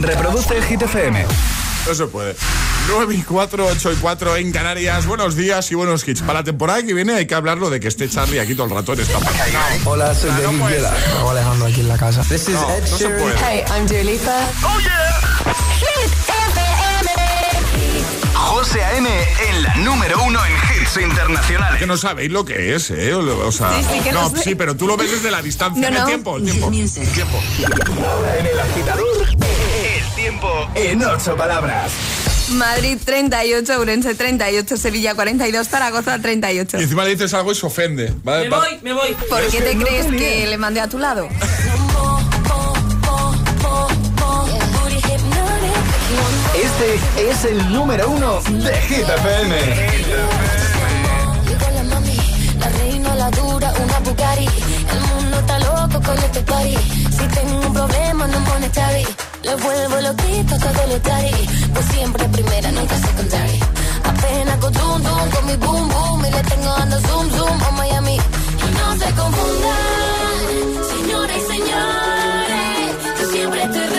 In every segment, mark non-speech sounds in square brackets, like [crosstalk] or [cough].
Reproduce Hit FM. No se puede. 9 y 4, 8 y 4 en Canarias. Buenos días y buenos hits. Para la temporada que viene hay que hablarlo de que esté Charlie aquí todo el rato en esta página. Hola, soy David puede Guetta. Estamos Alejandro aquí en la casa. This is No, Ed no se Sheeran. puede. Hey, I'm Dua Lipa. José A.M. en la número uno en hits internacionales. Que no sabéis lo que es, ¿eh? O, sea, Sí, sí que no, sí, pero tú lo ves desde la distancia. No, El no. tiempo, el tiempo. el tiempo. En el agitador, el tiempo en ocho palabras. Madrid 38, Urense 38, Sevilla 42, Zaragoza 38. Y encima le dices algo y se ofende. ¿vale? Me Va- voy, me voy. ¿Por qué te crees que le mandé a tu lado? Este es el número uno de Hit FM. La mami, la reina, la dura, una Bugatti. El mundo está loco con este party. Si tengo un problema, no pone chavi. Le vuelvo loquito todo lo tari. Pues siempre primera, nunca secondary. Apenas con zoom, zoom, con mi boom, boom. Y le tengo dando zoom, zoom a Miami. Y no se confundan, señores y señores. Yo siempre estoy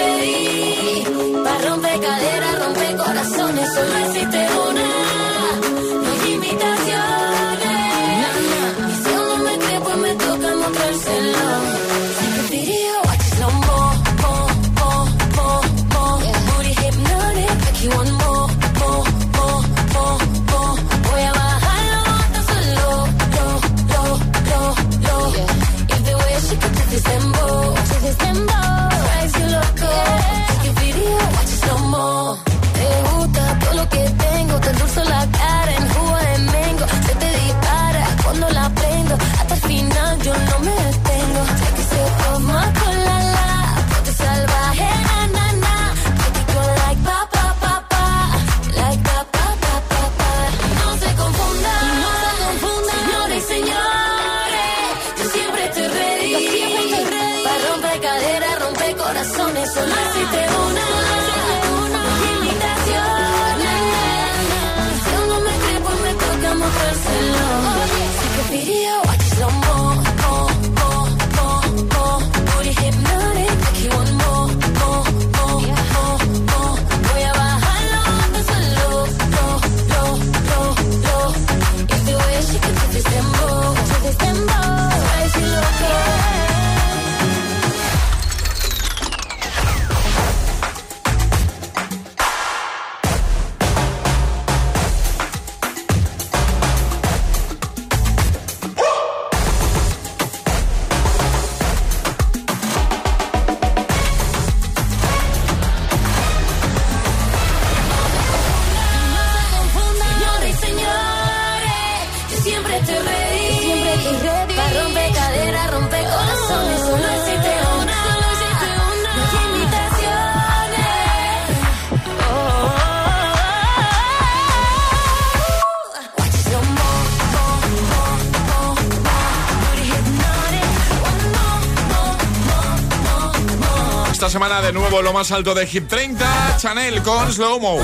semana de nuevo lo más alto de Hit 30, Chanel con Slow Mo.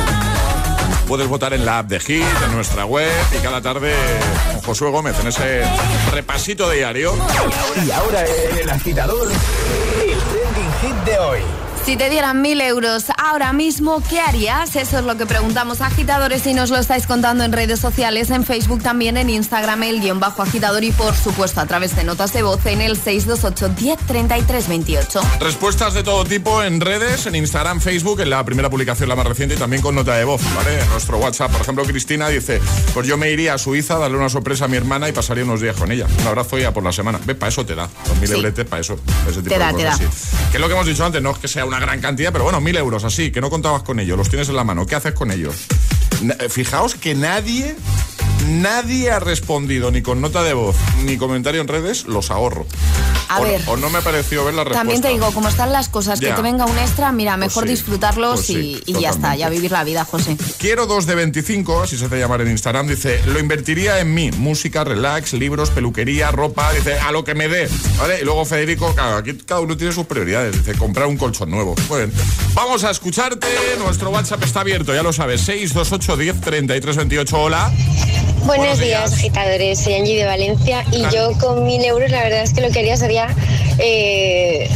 Puedes votar en la app de Hit, en nuestra web y cada tarde con Josué Gómez en ese repasito diario. Y ahora el agitador, el trending hit de hoy. Si te dieran mil euros ahora mismo, ¿qué harías? Eso es lo que preguntamos agitadores y nos lo estáis contando en redes sociales, en Facebook también, en Instagram, el guion bajo agitador y por supuesto a través de notas de voz en el 628 10 33 28. Respuestas de todo tipo en redes, en Instagram, Facebook, en la primera publicación, la más reciente, y también con nota de voz, ¿vale? En nuestro WhatsApp, por ejemplo, Cristina dice, pues yo me iría a Suiza a darle una sorpresa a mi hermana y pasaría unos días con ella. Un abrazo ya por la semana. Ve, para eso te da. Dos mil Sí. euretes, para eso. Ese tipo Te de da, te cosas, da. sí. Que es lo que hemos dicho antes, no es que sea una gran cantidad, pero bueno, mil euros así, que no contabas con ellos, los tienes en la mano. ¿Qué haces con ellos? Fijaos que nadie... Nadie ha respondido ni con nota de voz ni comentario en redes, los ahorro. A o, ver. o no me pareció ver la respuesta. También te digo, como están las cosas, Ya. que te venga un extra, mira, mejor sí, disfrutarlos pues sí, y, y ya está, ya vivir la vida, José. Quiero dos de 25, así se hace llamar en Instagram. Dice, lo invertiría en mí. Música, relax, libros, peluquería, ropa. Dice, a lo que me dé. ¿Vale? Y luego Federico, claro, aquí cada uno tiene sus prioridades. Dice, comprar un colchón nuevo. Bien. Vamos a escucharte. Nuestro WhatsApp está abierto, ya lo sabes. 628 10 33 28. Hola. Buenos, Buenos días, días. agitadores. Soy Angie de Valencia y yo con mil euros la verdad es que lo que haría sería eh,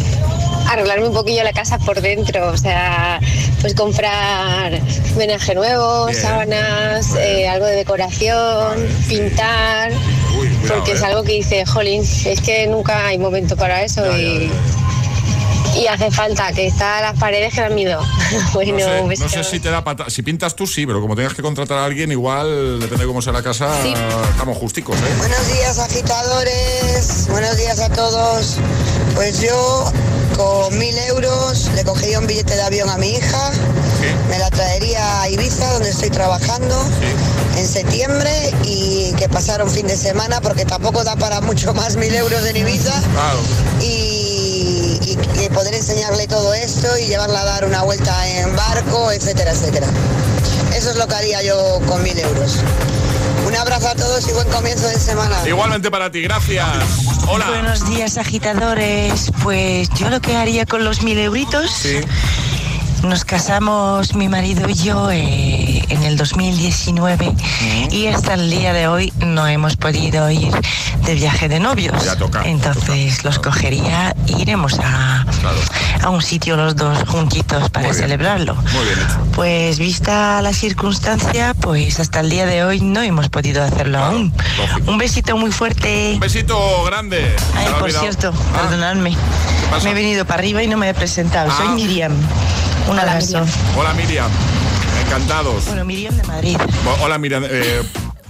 arreglarme un poquillo la casa por dentro, o sea, pues comprar menaje nuevo, Bien. sábanas, eh, algo de decoración, pintar, Uy, cuidado, porque es ¿eh? algo que dice, jolín, es que nunca hay momento para eso Ya, ya, y, ya, y hace falta que está las paredes que dan miedo. [laughs] bueno, No sé, un no sé besito. si te da pata. Si pintas tú, sí, pero como tengas que contratar a alguien, igual, depende de cómo sea la casa, Sí. estamos justicos, ¿eh? Buenos días agitadores, buenos días a todos. Pues yo con mil euros le cogería un billete de avión a mi hija, Sí. me la traería a Ibiza donde estoy trabajando en septiembre y que pasara un fin de semana porque tampoco da para mucho más mil euros en Ibiza Claro. y, y- y poder enseñarle todo esto y llevarla a dar una vuelta en barco, etcétera, etcétera. Eso es lo que haría yo con mil euros. Un abrazo a todos y buen comienzo de semana. Igualmente para ti, gracias. Hola. Buenos días, agitadores. Pues yo lo que haría con los mil euritos, Sí. Nos casamos mi marido y yo eh, en el 2019 y hasta el día de hoy no hemos podido ir de viaje de novios. Ya toca, Entonces toca, los claro. cogería e iremos a, Claro. a un sitio los dos juntitos para Muy celebrarlo. Muy bien hecho. Pues vista la circunstancia, pues hasta el día de hoy no hemos podido hacerlo Claro, aún. lógico. Un besito muy fuerte. Un besito grande. Ay, por olvidado. cierto, Ah, perdonadme. Me he venido para arriba y no me he presentado. Ah. Soy Miriam. Un Hola, abrazo. Miriam. Hola, Miriam. Encantados. Bueno, Miriam de Madrid. Hola, Miriam. Eh,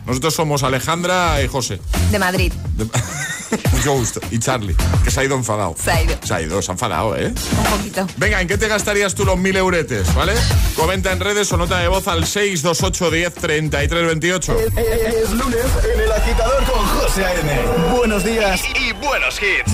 nosotros somos Alejandra y José. De Madrid. De- [laughs] Mucho gusto. Y Charlie, que se ha ido enfadado. Se ha ido. Se ha ido, se ha enfadado, ¿eh? Un poquito. Venga, ¿en qué te gastarías tú los mil euretes, ¿vale? Comenta en redes o nota de voz al 628 10 33 28. Es lunes en el agitador con José A.M. Buenos días y, y buenos hits.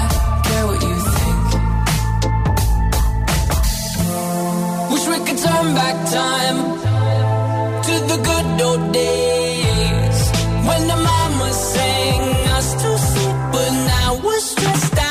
turn back time to the good old days when the mama sang us to sleep, but now we're stressed out.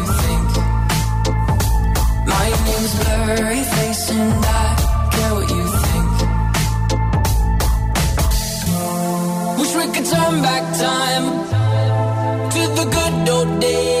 My name's Blurry Face and I care what you think. Wish we could turn back time to the good old days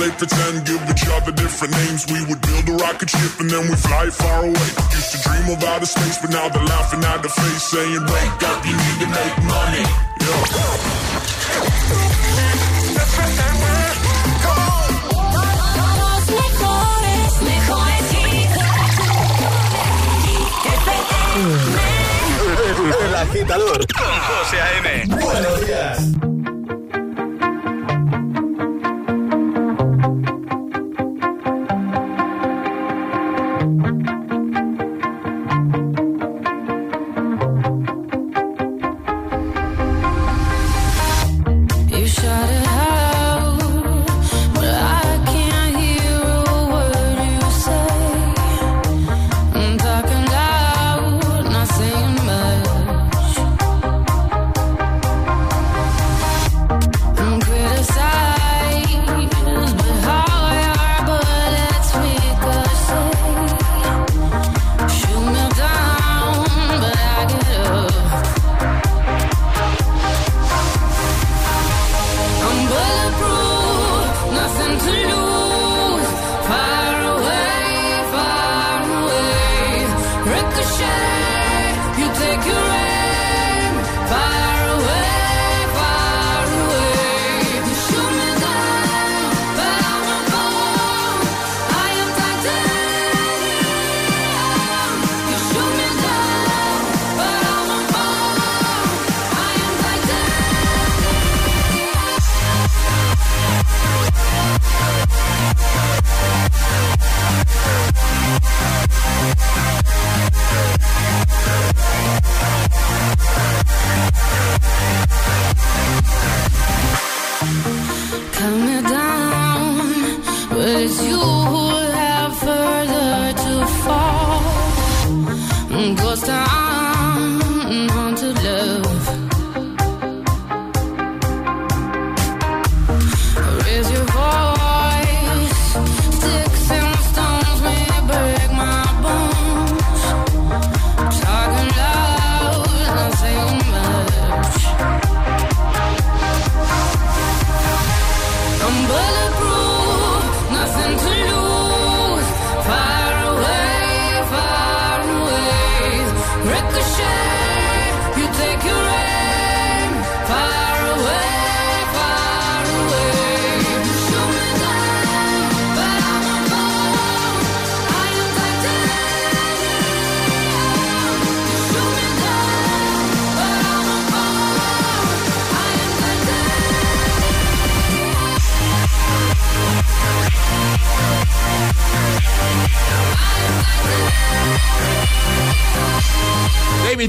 Used to play pretend, give each other different names. We would build a rocket ship and then we fly far away. Used to dream of outer space, but now they're laughing at the face, saying, Wake up, you need to make money. Yo. Los mejores, mejores hits. El agitador con José A.M. Buenos días.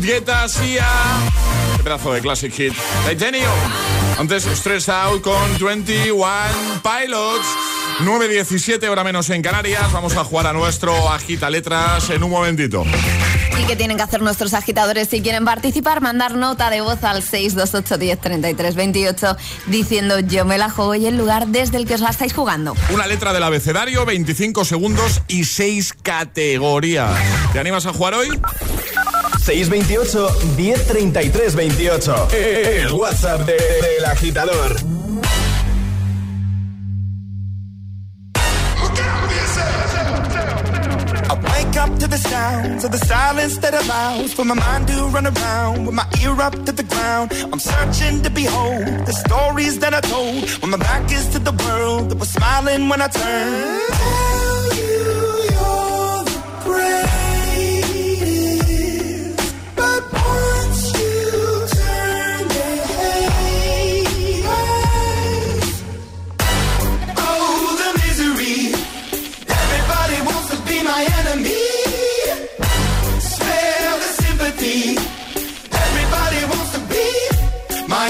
David Guetta, Sia. Qué pedazo de classic hit. Titanium. Antes Stress Out con 21 Pilots. 9.17 hora menos en Canarias. Vamos a jugar a nuestro Agita Letras en un momentito. ¿Y qué tienen que hacer nuestros agitadores si quieren participar? Mandar nota de voz al 628 10 33 28 diciendo yo me la juego y el lugar desde el que os la estáis jugando. Una letra del abecedario, 25 segundos y 6 categorías. ¿Te animas a jugar hoy? 628 1033 28. El WhatsApp de- del agitador. I wake up to the sounds of the silence that allows for my mind to run around with my ear up to the ground. I'm searching to behold the stories that I told when my back is to the world that was smiling when I turned.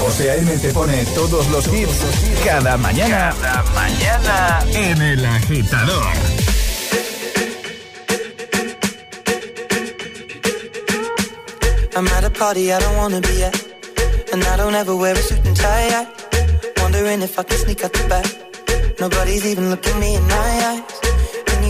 José A.M. te pone todos los hits cada mañana. Cada mañana en El Agitador. I'm at a party I don't wanna be at. And I don't ever wear a suit and tie. I wondering if I can sneak out the back. Nobody's even looking me in my eyes.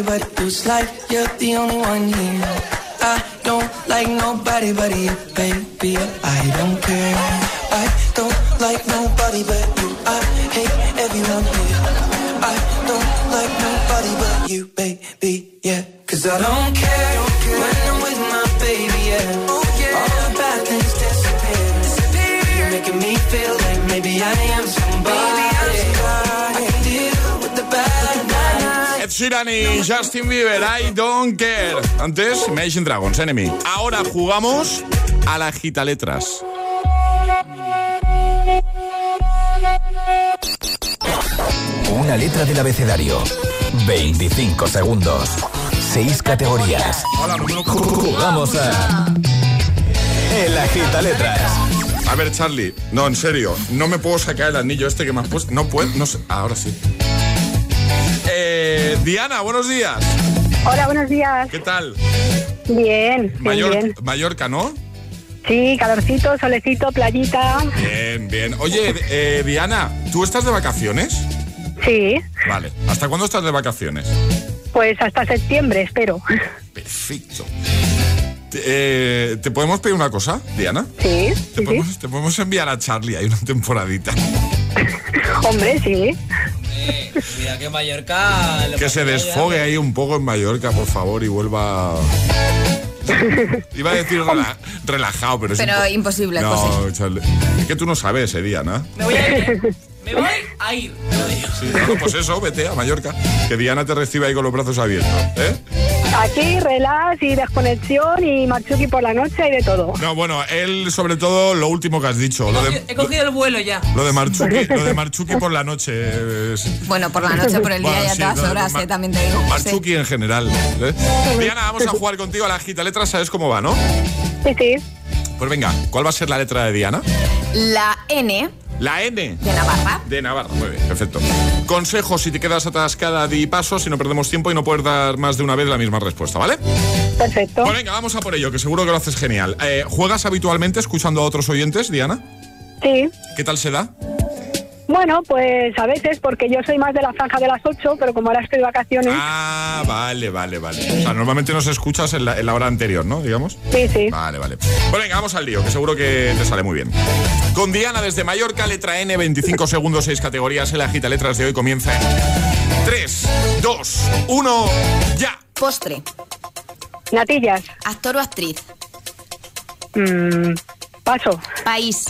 Nobody but you. It's like you're the only one here. I don't like nobody but you, baby. I don't care. I don't like nobody but you. I hate everyone here. I don't like nobody but you, Sheeran y Justin Bieber, I don't care. Antes, Imagine Dragons, Enemy. Ahora jugamos a la gita letras. Una letra del abecedario. 25 segundos. 6 categorías. Jugamos a. El agita letras. A ver, Charlie, no, en serio, no me puedo sacar el anillo este que me has puesto. No puedo, no sé. Ahora sí. Diana, buenos días. Hola, buenos días. ¿Qué tal? Bien, bien, Mayor- bien. Mallorca, ¿no? Sí, calorcito, solecito, playita. Bien, bien. Oye, eh, Diana, ¿tú estás de vacaciones? Sí, Vale. ¿Hasta cuándo estás de vacaciones? pues hasta septiembre, espero. Perfecto. Te, eh, ¿te podemos pedir una cosa, Diana? Sí, ¿Te podemos, te podemos enviar a Charlie ahí una temporadita. [laughs] Hombre, sí. Mira que Mallorca... lo Que se ya, desfogue ahí un poco en Mallorca, por favor, y vuelva. [laughs] Iba a decir rela- relajado, pero es Pero impo- imposible, No, José. Charlie. Es que tú no sabes, eh, Diana. Me voy a ir. Me voy [laughs] a ir. Sí, bueno, pues eso, vete a Mallorca. Que Diana te reciba ahí con los brazos abiertos. ¿eh? Aquí, relax y desconexión y machuki por la noche y de todo. No, bueno, él sobre todo lo último que has dicho, lo de, He cogido el vuelo ya. lo de Marchuki, lo de Marchuki por la noche. es- Bueno, por la noche, por el día Bueno, ya sí, todas no, horas, eh, también te digo. Marchuki en general. ¿eh? Diana, vamos a jugar contigo a la gita letra, sabes cómo va, ¿no? Sí, sí. Pues venga, ¿cuál va a ser la letra de Diana? La N La N. de Navarra. De Navarra, muy bien, perfecto. Consejo si te quedas atascada, di paso, si no perdemos tiempo y no puedes dar más de una vez la misma respuesta, ¿vale? Perfecto. Pues venga, vamos a por ello, que seguro que lo haces genial. Eh, ¿Juegas habitualmente escuchando a otros oyentes, Diana? Sí. ¿Qué tal se da? Bueno, pues a veces, porque yo soy más de la franja de las 8, pero como ahora estoy de vacaciones. Ah, vale, vale, vale. O sea, normalmente nos escuchas en la, en la hora anterior, ¿no? Digamos. Sí, sí. Vale, vale. Bueno, venga, vamos al lío, que seguro que te sale muy bien. Con Diana desde Mallorca, letra N, 25 segundos, 6 categorías. En la gita letras de hoy comienza en 3, 2, 1, ya. Postre. Natillas. Actor o actriz. Mm, paso. País.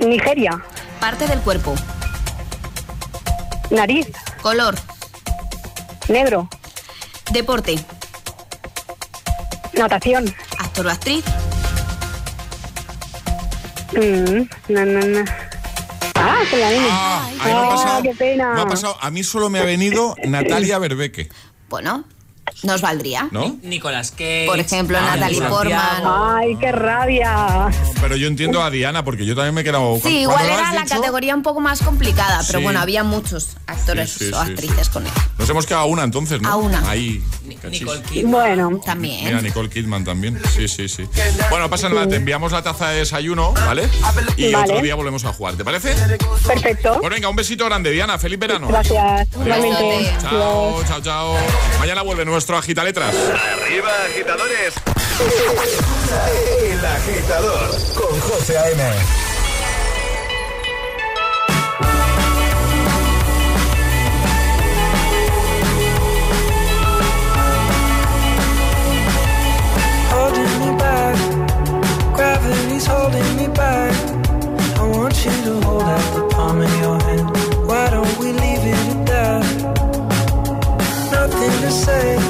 Nigeria. Parte del cuerpo. Nariz. Color. Negro. Deporte. Natación. Actor o actriz. Mm, na, na, na. Ah, con la N. Ah, me ha Ah, pasado, qué pena. me ha pasado. A mí solo me ha venido [laughs] Natalia Berbeque, Bueno, nos valdría. ¿no? Nicolás Cage. Por ejemplo, Natalie Santiago. Portman. Ay, qué rabia. Pero yo entiendo a Diana, porque yo también me he quedado. Sí, igual era la dicho, categoría un poco más complicada, pero Sí. bueno, había muchos actores Sí, sí, o sí, actrices con él. Nos hemos quedado a una entonces, ¿no? A una. Ahí. Nicole. Kidman. Bueno, También. Mira, Nicole Kidman también. Sí, sí, sí. Bueno, pasa nada, te enviamos la taza de desayuno, ¿vale? Y Vale. otro día volvemos a jugar, ¿te parece? perfecto. Pues venga, un besito grande, Diana. Feliz verano. Gracias. Igualmente. Chao, chao, chao. Mañana vuelve nuestro Agita Letras. Arriba, agitadores. El agitador con José A.M. holding me back. Gravity's holding me back. I want you to hold out the palm of your hand. Why don't we leave it at that? Nothing to say, and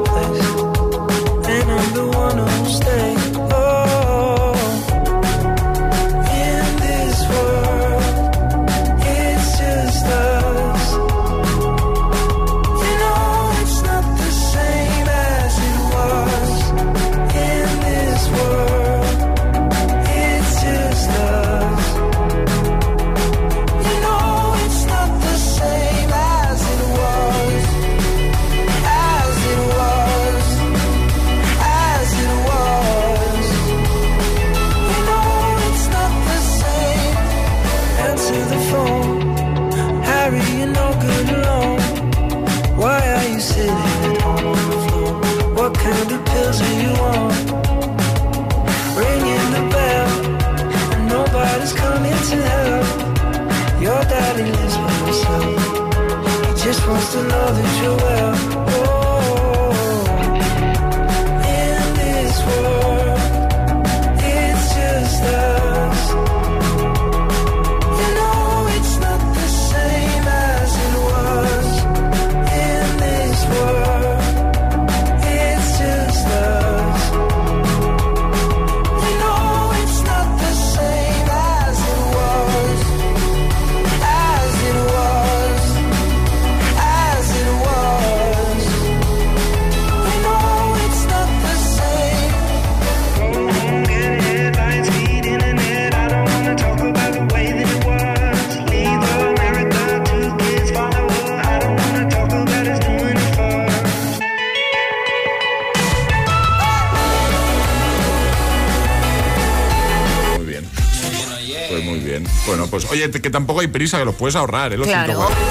tampoco hay prisa, que los puedes ahorrar, ¿eh? Los Claro. 104.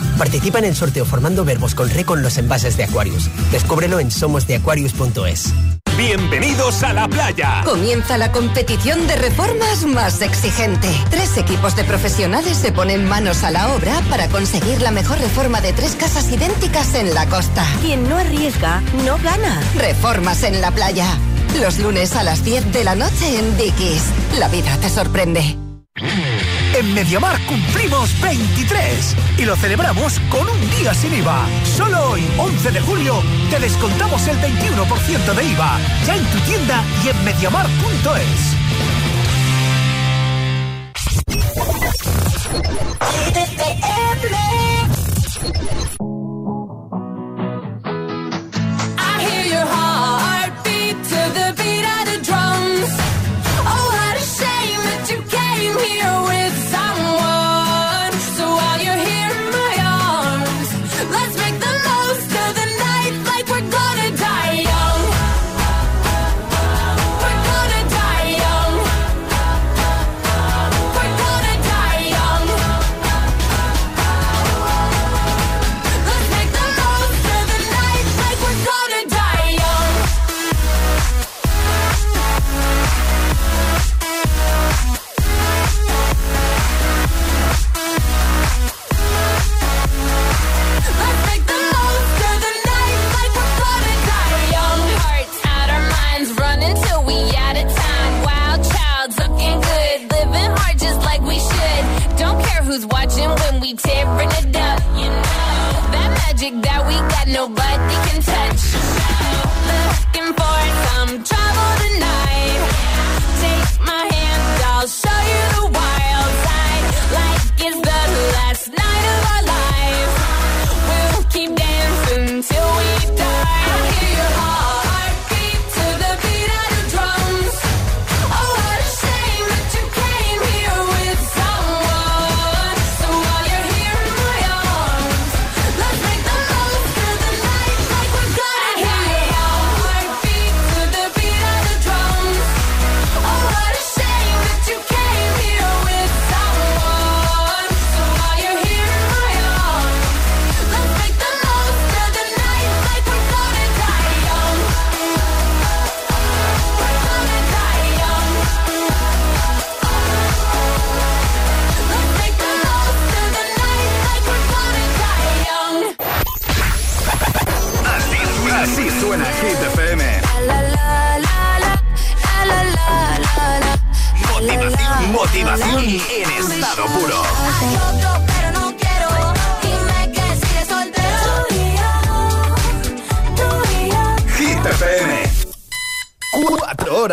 Participa en el sorteo formando verbos con re con los envases de Aquarius. Descúbrelo en somosdeaquarius.es. Bienvenidos a la playa. Comienza la competición de reformas más exigente. Tres equipos de profesionales se ponen manos a la obra para conseguir la mejor reforma de tres casas idénticas en la costa. Quien no arriesga, no gana. Reformas en la playa. Los lunes a las 10 de la noche en Dickies. La vida te sorprende. En Mediamar cumplimos 23 y lo celebramos con un día sin IVA. Solo hoy, 11 de julio, te descontamos el 21% de IVA. Ya en tu tienda y en mediamar.es.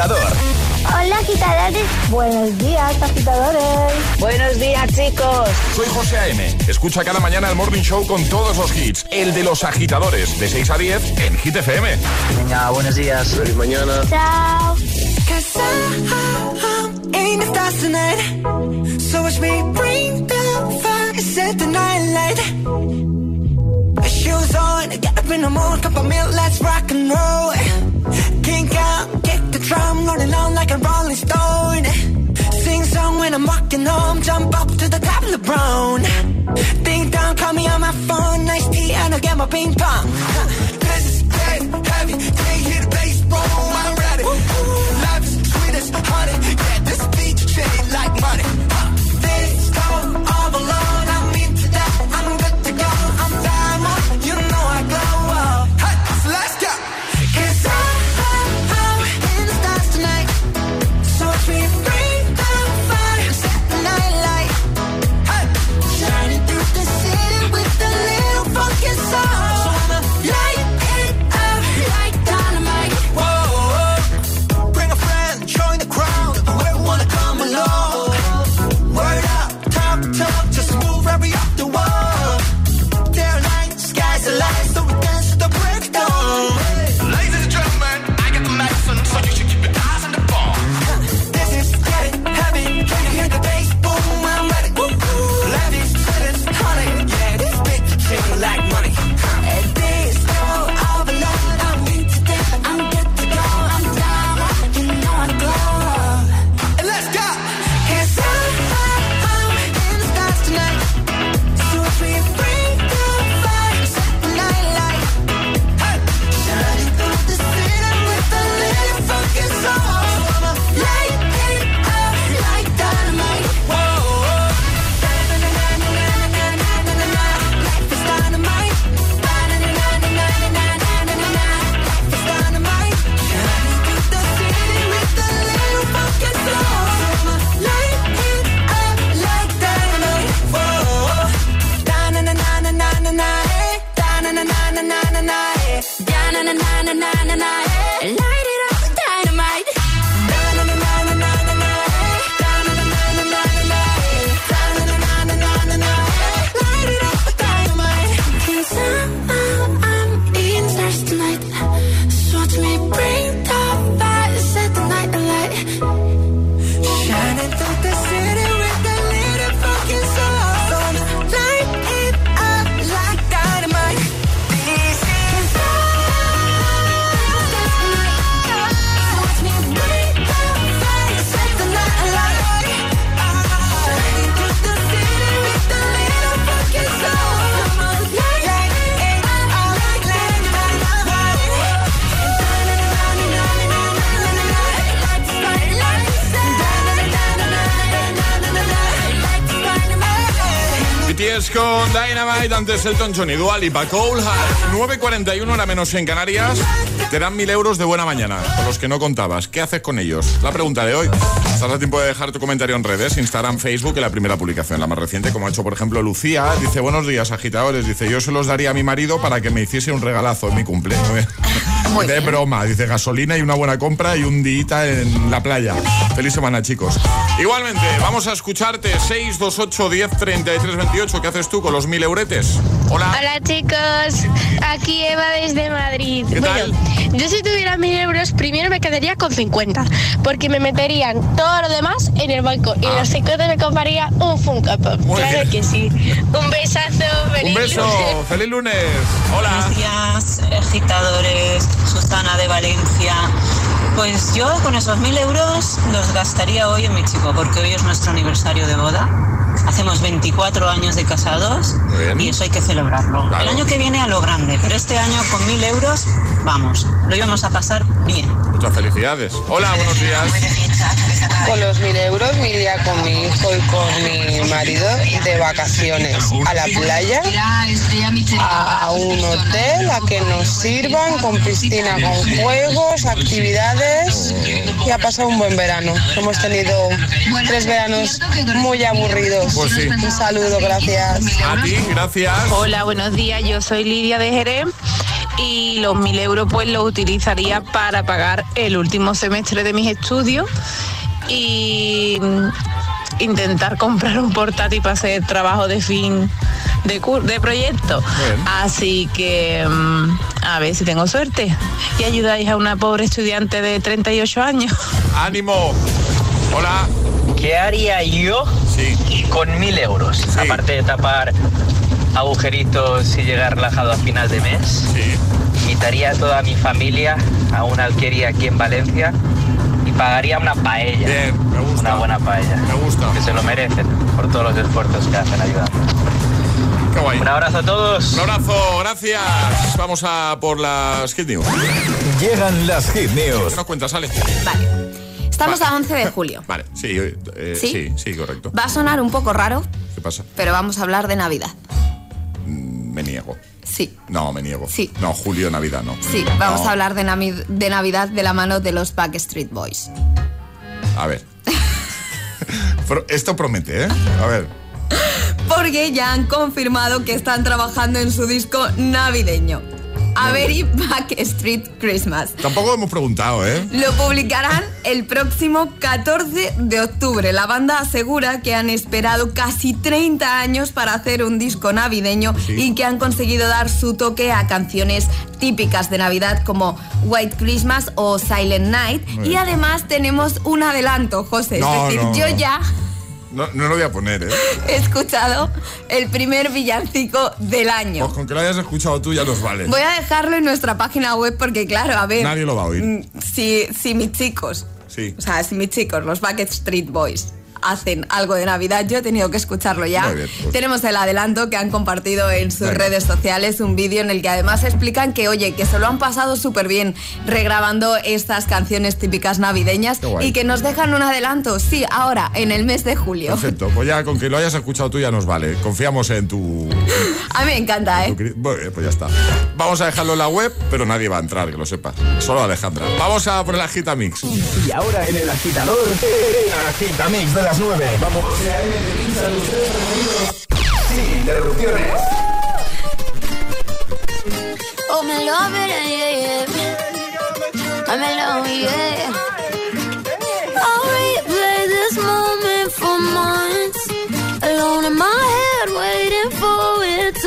agitador. Hola, agitadores. Buenos días, agitadores. Buenos días, chicos. Soy José A.M. Escucha cada mañana el Morning Show con todos los hits. El de los agitadores, de 6 a 10 en Hit FM. Venga, buenos días. Feliz mañana. Chao. Shoes on, get up in the morning, cup of milk, let's rock and roll. Kink out. running on like a rolling stone. Sing song when I'm walking home, jump up to the top of the LeBron. Ding dong, call me on my phone, nice tea, and I'll get my ping pong. Huh. This is dead heavy, Con Dynamite, antes Elton John y Dual y 9.41 hora menos en Canarias. Te dan mil euros de buena mañana, con los que no contabas. ¿Qué haces con ellos? La pregunta de hoy. Estás a tiempo de dejar tu comentario en redes, Instagram, Facebook, en la primera publicación, la más reciente, como ha hecho, por ejemplo, Lucía. Dice, buenos días, agitadores. Dice, yo se los daría a mi marido para que me hiciese un regalazo en mi cumple. [laughs] De broma, dice gasolina y una buena compra y un dita en la playa. Feliz semana, chicos. Igualmente, vamos a escucharte 628 10 33 28. ¿Qué haces tú con los mil euretes? Hola. Hola, chicos. Aquí Eva desde Madrid. Bueno, yo si tuviera mil euros, primero me quedaría con 50, porque me meterían todo lo demás en el banco y ah. los 50 me compraría un Funko Pop. Claro que sí. Un besazo, feliz Un beso, lunes. feliz lunes. Hola. Buenos días, agitadores. Susana de Valencia. Pues yo con esos mil euros los gastaría hoy en mi chico, porque hoy es nuestro aniversario de boda. Hacemos 24 años de casados y eso hay que celebrarlo. El año que viene a lo grande, pero este año con mil euros, vamos, lo íbamos a pasar bien. Muchas felicidades. Hola, buenos días. Con los mil euros me iría con mi hijo y con mi marido de vacaciones a la playa, a un hotel, a que nos sirvan con piscina, con juegos, actividades y a pasar un buen verano. Hemos tenido tres veranos muy aburridos. Pues sí. Un saludo, gracias. A ti, gracias. Hola, buenos días. Yo soy Lidia de Jerez y los mil euros pues los utilizaría para pagar el último semestre de mis estudios y mm, intentar comprar un portátil para hacer trabajo de fin de, cur- de proyecto. Así que mm, a ver si tengo suerte y ayudáis a una pobre estudiante de 38 años. ¡Ánimo! Hola. ¿Qué haría yo con mil euros? Aparte de tapar agujeritos y llegar relajado a final de mes, invitaría a toda mi familia a una alquería aquí en Valencia y pagaría una paella. Una buena paella. Me gusta. Que se lo merecen por todos los esfuerzos que hacen ayudando. Qué guay. Un abrazo a todos. Un abrazo, gracias. Vamos a por las Hit News. Llegan las Hit News. ¿Qué nos cuentas, Ale? Estamos a 11 de [laughs] julio. Vale, sí, eh, ¿Sí? ¿Sí? sí, correcto. Va a sonar un poco raro, ¿Qué pasa? pero vamos a hablar de Navidad. Me niego. Sí. No, me niego. Sí. No, Julio, Navidad, no. Sí, vamos No. a hablar de, Navidad de la mano de los Backstreet Boys. A ver. [laughs] Esto promete, ¿eh? A ver. [laughs] Porque ya han confirmado que están trabajando en su disco navideño. A Very Backstreet Christmas. Tampoco hemos preguntado, ¿eh? Lo publicarán el próximo 14 de octubre. La banda asegura que han esperado casi 30 años para hacer un disco navideño y que han conseguido dar su toque a canciones típicas de Navidad como White Christmas o Silent Night. Y además tenemos un adelanto, José. No, es decir, no, yo no. ya No, no lo voy a poner, ¿eh? he escuchado el primer villancico del año. Pues con que lo hayas escuchado tú ya nos vale. Voy a dejarlo en nuestra página web porque, claro, a ver. Nadie lo va a oír. mm, Si, si mis chicos, Sí. o sea, si mis chicos, los Backstreet Boys, hacen algo de Navidad, yo he tenido que escucharlo ya. Bien, pues. Tenemos el adelanto que han compartido en sus Venga. redes sociales, un vídeo en el que además explican que, oye, que se lo han pasado súper bien regrabando estas canciones típicas navideñas y que nos dejan un adelanto, sí, ahora, en el mes de julio. Perfecto, pues ya con que lo hayas escuchado tú ya nos vale. Confiamos en tu... [laughs] A mí me encanta, ¿eh? Bueno, pues ya está. Vamos a dejarlo en la web, pero nadie va a entrar, que lo sepas. Solo Alejandra. Vamos a por el Agitamix. Y ahora en el agitador, el agitamix de las 9. Vamos. Sin interrupciones. Oh, me love it, yeah, yeah. I'm in love, yeah.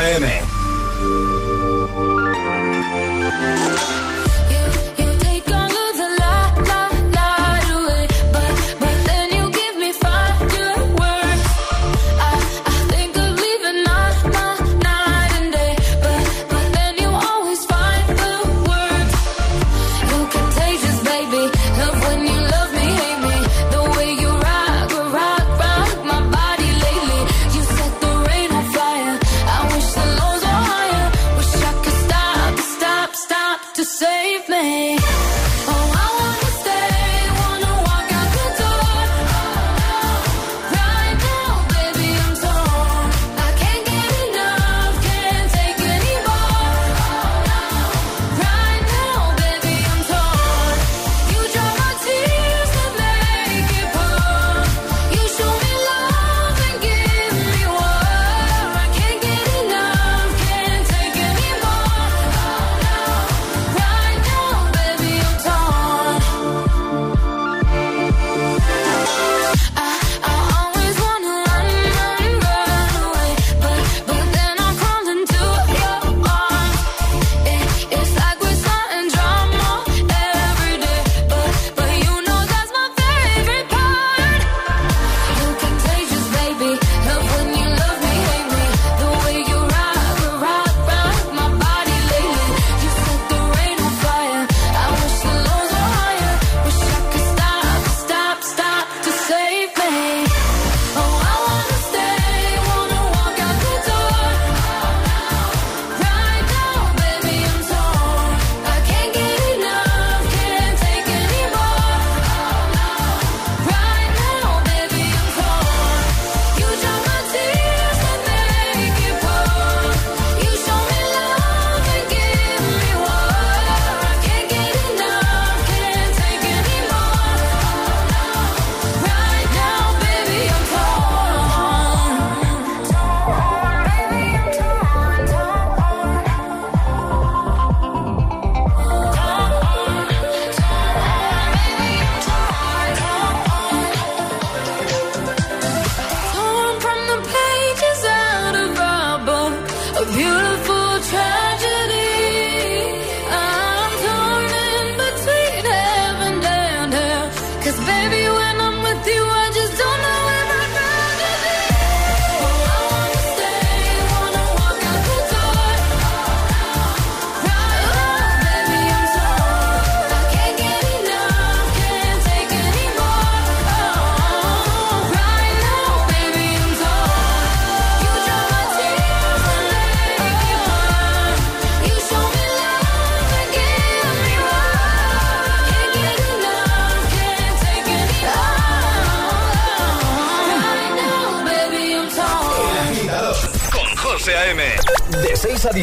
FM.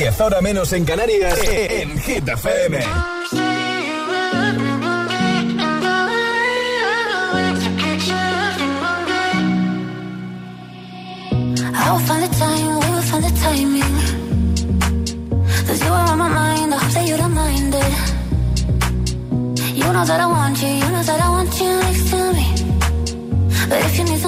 10 horas menos en Canarias, e, en Hit FM. I'll find the time, we'll find the timing. Cause you are on my mind, I hope that you don't mind it. You know that I want you, you know that I want you next to me. But if you need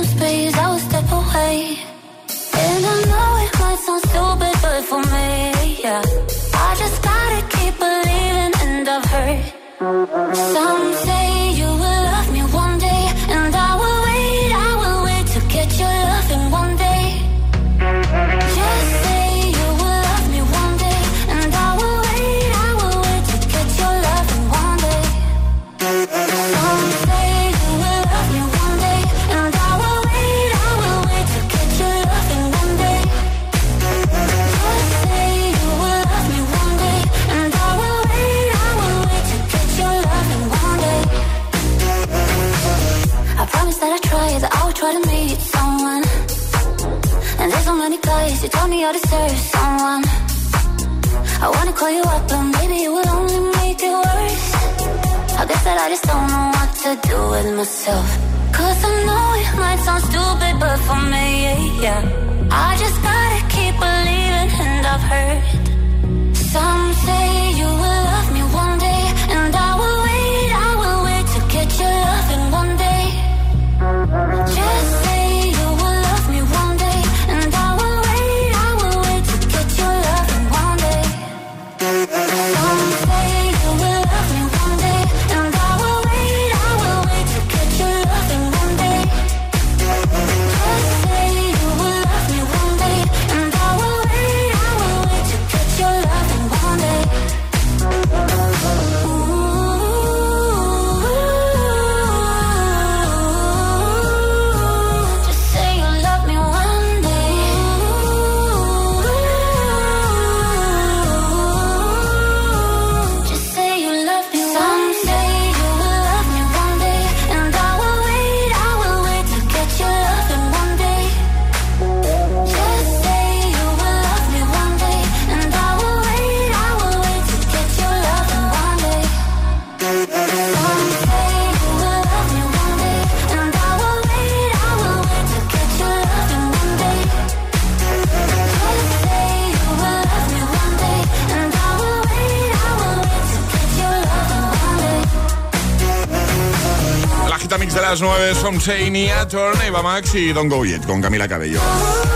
de las 9, Some Ator, Neiva Max y Don Go Yet con Camila Cabello.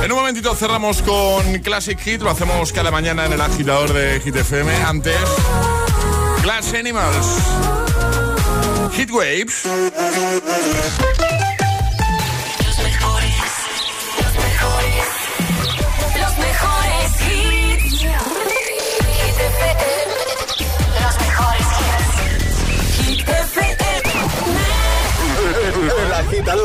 En un momentito cerramos con Classic Hit, lo hacemos cada mañana en el agitador de Hit FM. Antes, Class Animals, Hit Waves.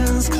emotions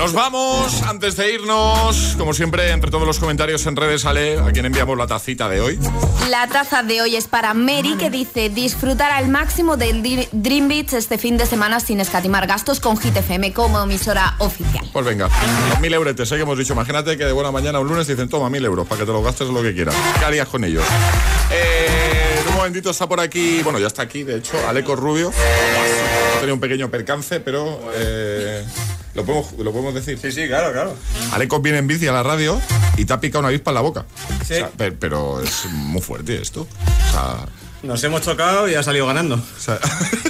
Nos vamos, antes de irnos, como siempre, entre todos los comentarios en redes sale a quien enviamos la tacita de hoy. La taza de hoy es para Mary que dice disfrutar al máximo del Dream Beach este fin de semana sin escatimar gastos con Hit FM como emisora oficial. Pues venga, los mil euretes, ¿eh? que hemos dicho. Imagínate que de buena mañana un lunes dicen, toma mil euros para que te los gastes lo que quieras. ¿Qué harías con ellos? Eh, en un momentito está por aquí, bueno, ya está aquí, de hecho, Aleco Rubio. Tenido un pequeño percance, pero eh, ¿lo, podemos, ¿lo podemos decir? Sí, sí, claro, claro. Aleco viene en bici a la radio y te ha picado una avispa en la boca. Sí. O sea, pe- pero es muy fuerte esto. O sea, Nos hemos chocado y ha salido ganando. o sea, se- [laughs]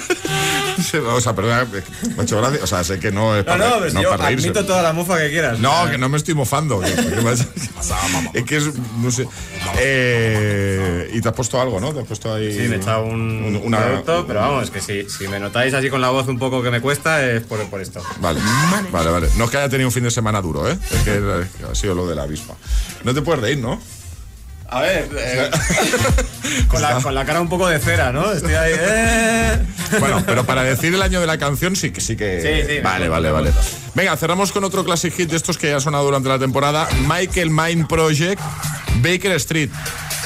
[laughs] o sea, perdona, me ha hecho gracia. O sea, sé que no es No, para, no, pues no yo para reírse. admito toda la mufa que quieras. No, que no me estoy mofando. es que es, no sé. Eh, y te has puesto algo, ¿no? Te has puesto ahí. Sí, me he echado un, una- producto, pero vamos, que si, si me notáis así con la voz un poco que me cuesta es por, por esto. Vale, vale, vale. No es que haya tenido un fin de semana duro, ¿eh? Es que ha sido lo de la avispa. No te puedes reír, ¿no? A ver, eh, [laughs] con, la, con la cara un poco de cera, ¿no? Estoy ahí. eh. [laughs] Bueno, pero para decir el año de la canción sí que sí que. Sí, sí, Vale, vale, vale. Venga, cerramos con otro classic hit de estos que ya ha sonado durante la temporada. Michael Mind Project, Baker Street.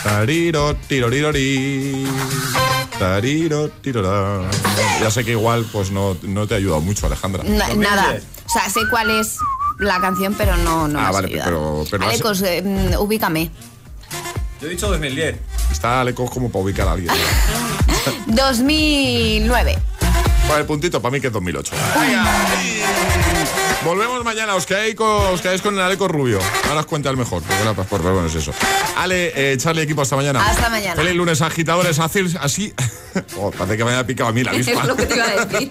Tariro, tirorirori. Tariro, tirorá. Ya sé que igual pues no, no te ha ayudado mucho, Alejandra. Na- nada. O sea, sé cuál es la canción, pero no, no Ah, me vale, has ayudado. pero- pero has- Alecos, eh, mm, ubícame. Yo he dicho 2010. Está Alecos como para ubicar a alguien. 2009. [laughs] Vale, el puntito para mí que es 2008. Volvemos mañana, os quedáis con, os quedáis con el Aleco Rubio. Ahora os cuenta el mejor, porque la paspor, pero bueno, es eso. Ale, eh, Charlie, equipo, hasta mañana. Hasta mañana. Feliz lunes, agitadores, así... así [laughs] oh, parece que me haya picado a mí la [laughs] Es avispa. lo que te iba a decir.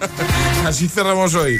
Así cerramos hoy.